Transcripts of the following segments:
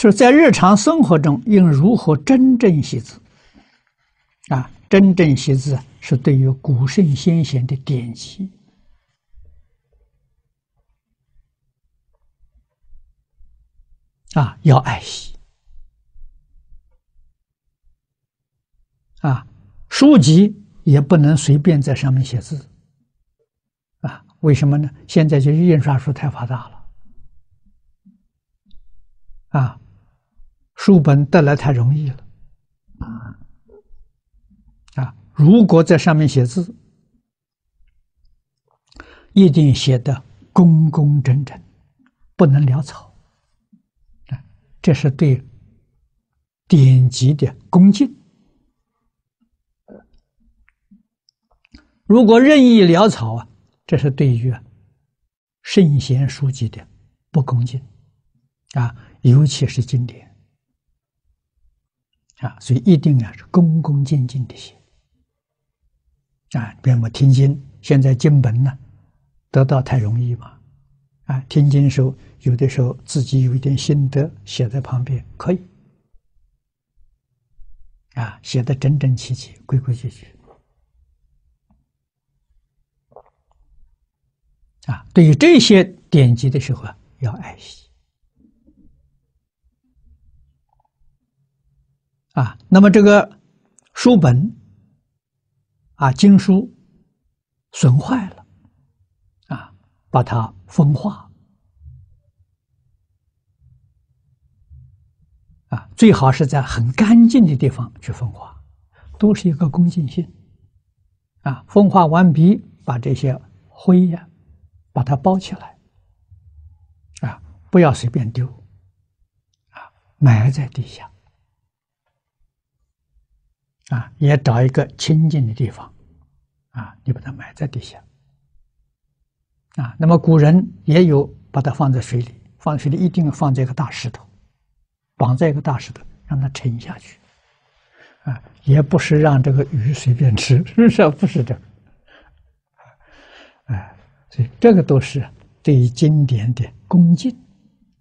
就是在日常生活中应如何真正习字？啊，真正习字是对于古圣先贤的典籍啊，要爱惜啊，书籍也不能随便在上面写字啊。为什么呢？现在就是印刷术太发达了啊。书本得来太容易了，啊！如果在上面写字，一定写得工工整整，不能潦草，啊！这是对典籍的恭敬。如果任意潦草啊，这是对于圣贤书籍的不恭敬，啊！尤其是经典。啊，所以一定啊是恭恭敬敬的写啊。比如我们听经，现在经本呢得到太容易嘛，啊，听经的时候有的时候自己有一点心得写在旁边可以，啊，写得整整齐齐、规规矩矩，啊，对于这些典籍的时候啊，要爱惜。啊，那么这个书本啊，经书损坏了，啊，把它风化，啊，最好是在很干净的地方去风化，都是一个恭敬心，啊，风化完毕，把这些灰呀，把它包起来，啊，不要随便丢，啊，埋在地下。啊，也找一个清净的地方，啊，你把它埋在地下，啊，那么古人也有把它放在水里，放水里一定放在一个大石头，绑在一个大石头，让它沉下去，啊，也不是让这个鱼随便吃，是不是？不是这个，哎，所以这个都是对于经典的恭敬，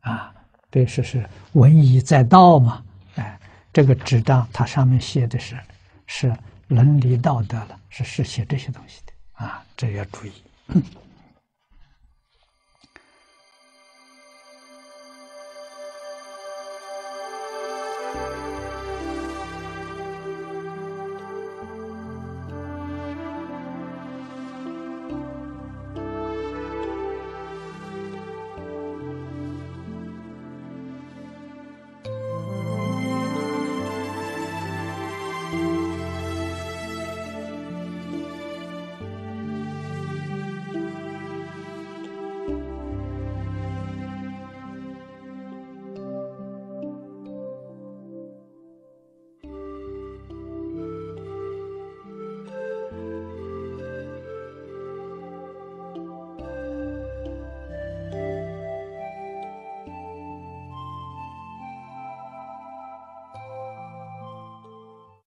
啊，对，是是文以载道嘛，哎，这个纸张它上面写的是。是伦理道德了，是是写这些东西的啊，这要注意。